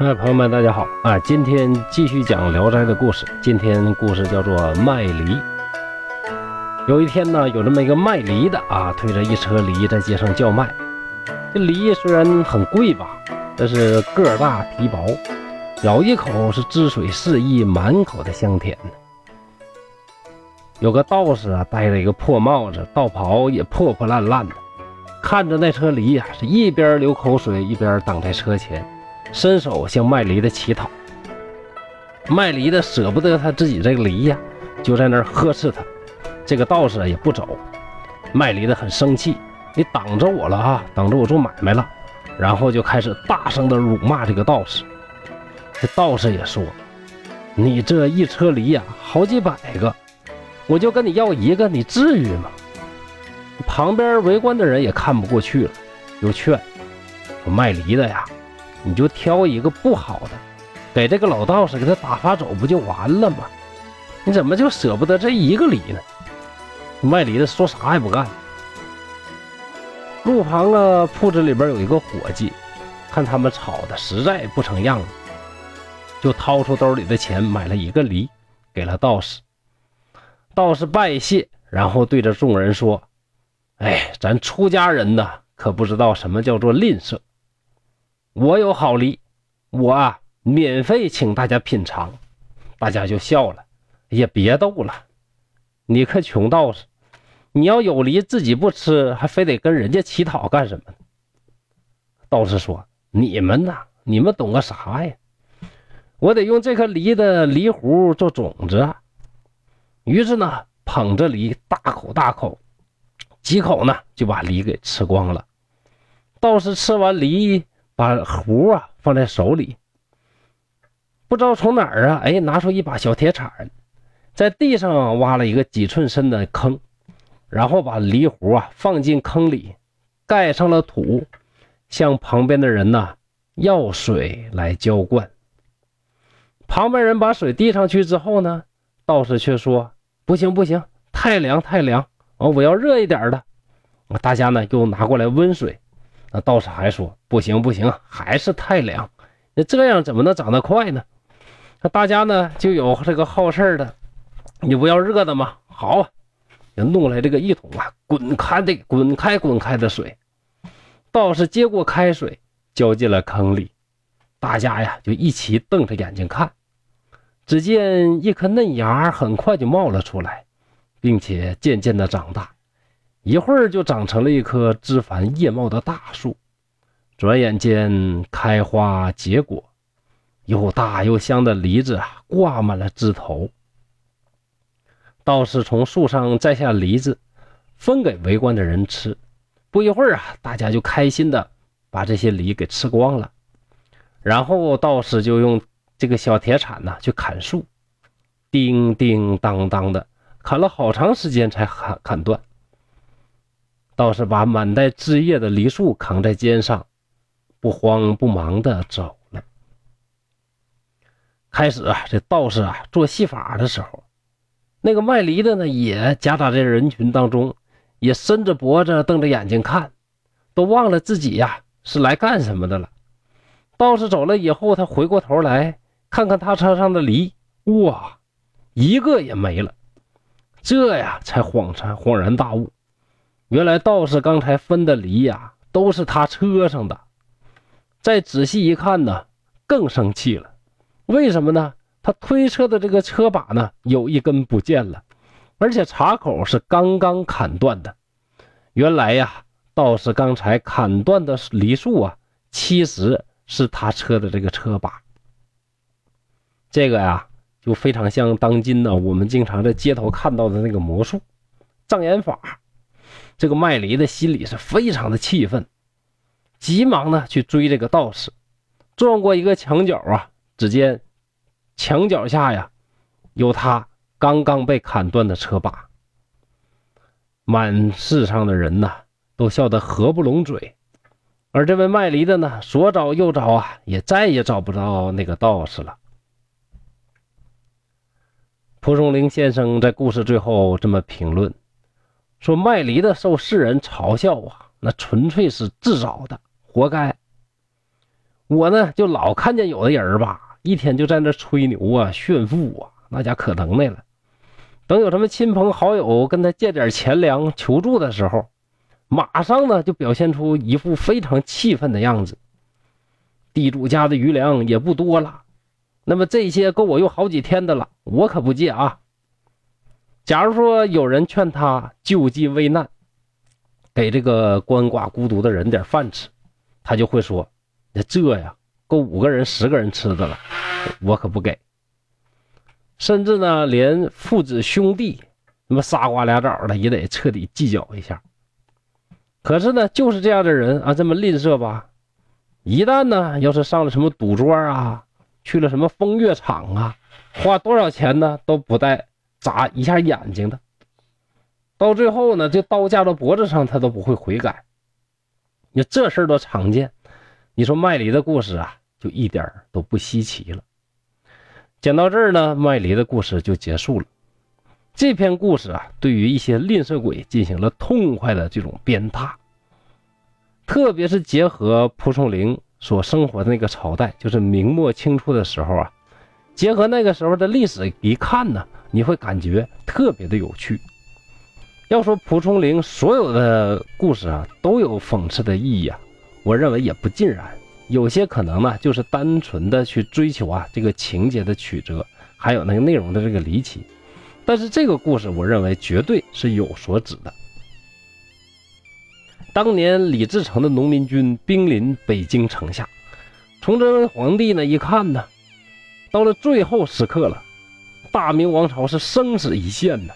哎，朋友们，大家好啊！今天继续讲《聊斋》的故事。今天故事叫做卖梨。有一天呢，有这么一个卖梨的啊，推着一车梨在街上叫卖。这梨虽然很贵吧，但是个大皮薄，咬一口是汁水四溢，满口的香甜呢。有个道士啊，戴着一个破帽子，道袍也破破烂烂的，看着那车梨呀，是一边流口水，一边挡在车前。伸手向卖梨的乞讨，卖梨的舍不得他自己这个梨呀，就在那儿呵斥他。这个道士也不走，卖梨的很生气，你挡着我了啊，挡着我做买卖了，然后就开始大声的辱骂这个道士。这道士也说：“你这一车梨呀，好几百个，我就跟你要一个，你至于吗？”旁边围观的人也看不过去了，就劝说卖梨的呀。你就挑一个不好的，给这个老道士给他打发走，不就完了吗？你怎么就舍不得这一个梨呢？卖梨的说啥也不干。路旁啊，铺子里边有一个伙计，看他们吵的实在不成样子，就掏出兜里的钱买了一个梨，给了道士。道士拜谢，然后对着众人说：“哎，咱出家人呢，可不知道什么叫做吝啬。”我有好梨，我啊免费请大家品尝，大家就笑了。也别逗了，你可穷道士，你要有梨自己不吃，还非得跟人家乞讨干什么？道士说：“你们呐，你们懂个啥呀？我得用这颗梨的梨核做种子。”于是呢，捧着梨大口大口，几口呢就把梨给吃光了。道士吃完梨。把壶啊放在手里，不知道从哪儿啊，哎，拿出一把小铁铲，在地上挖了一个几寸深的坑，然后把梨壶啊放进坑里，盖上了土，向旁边的人呢要水来浇灌。旁边人把水递上去之后呢，道士却说：“不行不行，太凉太凉啊，我要热一点的。”大家呢又拿过来温水。那道士还说：“不行不行，还是太凉。那这样怎么能长得快呢？”那大家呢就有这个好事的，你不要热的吗？好，就弄来这个一桶啊，滚开的滚开滚开的水。道士接过开水，浇进了坑里，大家呀就一起瞪着眼睛看。只见一颗嫩芽很快就冒了出来，并且渐渐的长大。一会儿就长成了一棵枝繁叶茂的大树，转眼间开花结果，又大又香的梨子啊挂满了枝头。道士从树上摘下梨子，分给围观的人吃。不一会儿啊，大家就开心的把这些梨给吃光了。然后道士就用这个小铁铲呢去砍树，叮叮当当的砍了好长时间才砍砍断。道士把满带枝叶的梨树扛在肩上，不慌不忙的走了。开始啊，这道士啊做戏法的时候，那个卖梨的呢也夹杂在人群当中，也伸着脖子瞪着眼睛看，都忘了自己呀是来干什么的了。道士走了以后，他回过头来看看他车上的梨，哇，一个也没了。这呀才恍然恍然大悟。原来道士刚才分的梨呀，都是他车上的。再仔细一看呢，更生气了。为什么呢？他推车的这个车把呢，有一根不见了，而且插口是刚刚砍断的。原来呀，道士刚才砍断的梨树啊，其实是他车的这个车把。这个呀，就非常像当今呢，我们经常在街头看到的那个魔术、障眼法。这个卖梨的心里是非常的气愤，急忙呢去追这个道士，撞过一个墙角啊，只见墙角下呀有他刚刚被砍断的车把。满世上的人呐都笑得合不拢嘴，而这位卖梨的呢左找右找啊，也再也找不着那个道士了。蒲松龄先生在故事最后这么评论。说卖梨的受世人嘲笑啊，那纯粹是自找的，活该。我呢就老看见有的人吧，一天就在那吹牛啊、炫富啊，那家可能耐了。等有什么亲朋好友跟他借点钱粮求助的时候，马上呢就表现出一副非常气愤的样子。地主家的余粮也不多了，那么这些够我用好几天的了，我可不借啊。假如说有人劝他救济危难，给这个鳏寡孤独的人点饭吃，他就会说：“那这呀，够五个人、十个人吃的了，我可不给。”甚至呢，连父子兄弟，那么仨瓜俩枣的也得彻底计较一下。可是呢，就是这样的人啊，这么吝啬吧，一旦呢，要是上了什么赌桌啊，去了什么风月场啊，花多少钱呢，都不带眨一下眼睛的。到最后呢，这刀架到脖子上，他都不会悔改。你这事儿都常见，你说卖梨的故事啊，就一点都不稀奇了。讲到这儿呢，卖梨的故事就结束了。这篇故事啊，对于一些吝啬鬼进行了痛快的这种鞭挞，特别是结合蒲松龄所生活的那个朝代，就是明末清初的时候啊，结合那个时候的历史一看呢，你会感觉特别的有趣。要说蒲松龄所有的故事啊都有讽刺的意义啊，我认为也不尽然，有些可能呢就是单纯的去追求啊这个情节的曲折，还有那个内容的这个离奇。但是这个故事，我认为绝对是有所指的。当年李自成的农民军兵临北京城下，崇祯皇帝呢一看呢，到了最后时刻了，大明王朝是生死一线呢，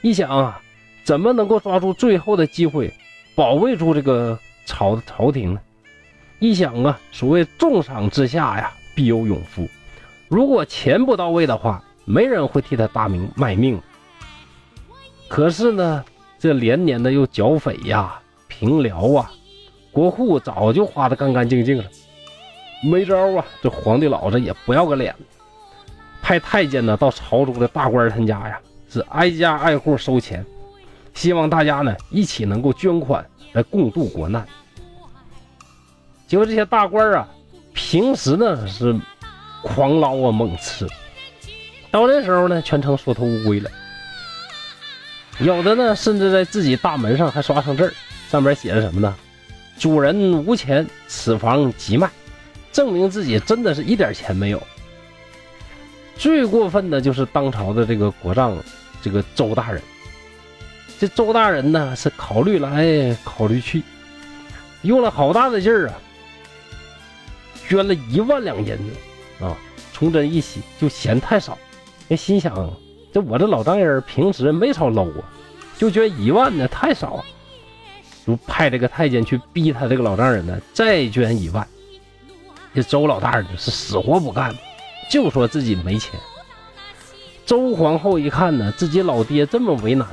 一想啊。怎么能够抓住最后的机会，保卫住这个朝朝廷呢？一想啊，所谓重赏之下呀，必有勇夫。如果钱不到位的话，没人会替他大明卖命。可是呢，这连年的又剿匪呀、平辽啊，国库早就花得干干净净了，没招啊。这皇帝老子也不要个脸，派太监呢到朝中的大官他家呀，是挨家挨户收钱。希望大家呢一起能够捐款来共度国难。结果这些大官啊，平时呢是狂捞啊猛吃，到这时候呢全成缩头乌龟了。有的呢甚至在自己大门上还刷上字儿，上面写着什么呢？主人无钱，此房即卖，证明自己真的是一点钱没有。最过分的就是当朝的这个国丈，这个周大人。这周大人呢是考虑来考虑去，用了好大的劲儿啊，捐了一万两银子啊。崇祯一喜就嫌太少，也心想：这我这老丈人平时没少搂啊，就捐一万呢太少，就派这个太监去逼他这个老丈人呢再捐一万。这周老大人是死活不干，就说自己没钱。周皇后一看呢，自己老爹这么为难。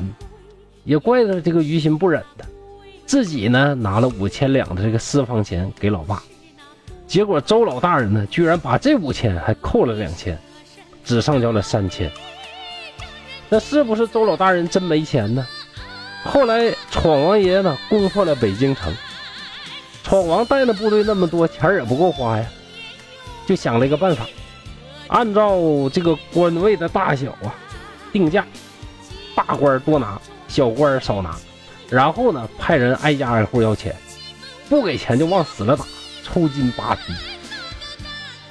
也怪他这个于心不忍的，自己呢拿了五千两的这个私房钱给老爸，结果周老大人呢居然把这五千还扣了两千，只上交了三千。那是不是周老大人真没钱呢？后来闯王爷呢攻破了北京城，闯王带的部队那么多，钱也不够花呀，就想了一个办法，按照这个官位的大小啊定价，大官多拿。小官少拿，然后呢，派人挨家挨户要钱，不给钱就往死了打，抽筋扒皮。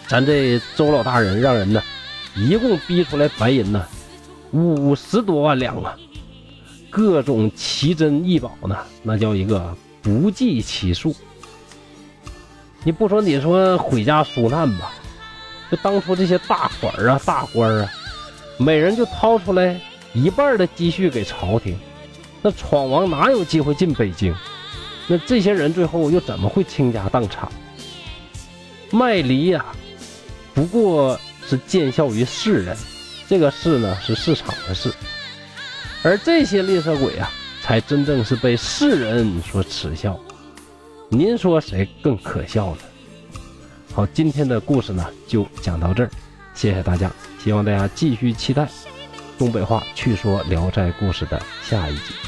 咱这周老大人让人呢，一共逼出来白银呢五十多万两啊，各种奇珍异宝呢，那叫一个不计其数。你不说你说毁家纾难吧，就当初这些大款啊、大官啊，每人就掏出来一半的积蓄给朝廷。那闯王哪有机会进北京？那这些人最后又怎么会倾家荡产？卖梨呀，不过是见效于世人，这个事呢是市场的事，而这些吝啬鬼啊，才真正是被世人所耻笑。您说谁更可笑呢？好，今天的故事呢就讲到这儿，谢谢大家，希望大家继续期待东北话趣说《聊斋故事》的下一集。